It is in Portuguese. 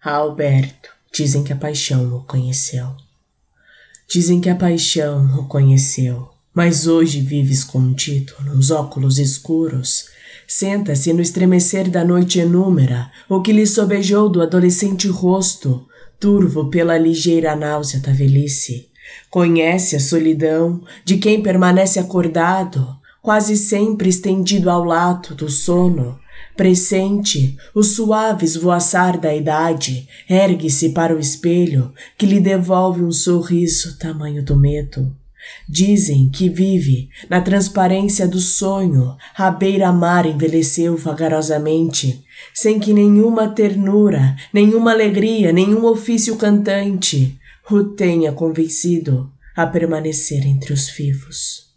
A Alberto dizem que a paixão o conheceu. Dizem que a paixão o conheceu, mas hoje vive escondido nos óculos escuros. Senta-se no estremecer da noite inúmera, o que lhe sobejou do adolescente rosto, turvo pela ligeira náusea da velhice. Conhece a solidão de quem permanece acordado, quase sempre estendido ao lado do sono, Pressente os suaves voaçar da idade, ergue-se para o espelho que lhe devolve um sorriso tamanho do medo. Dizem que vive na transparência do sonho, a beira-mar envelheceu vagarosamente, sem que nenhuma ternura, nenhuma alegria, nenhum ofício cantante o tenha convencido a permanecer entre os vivos.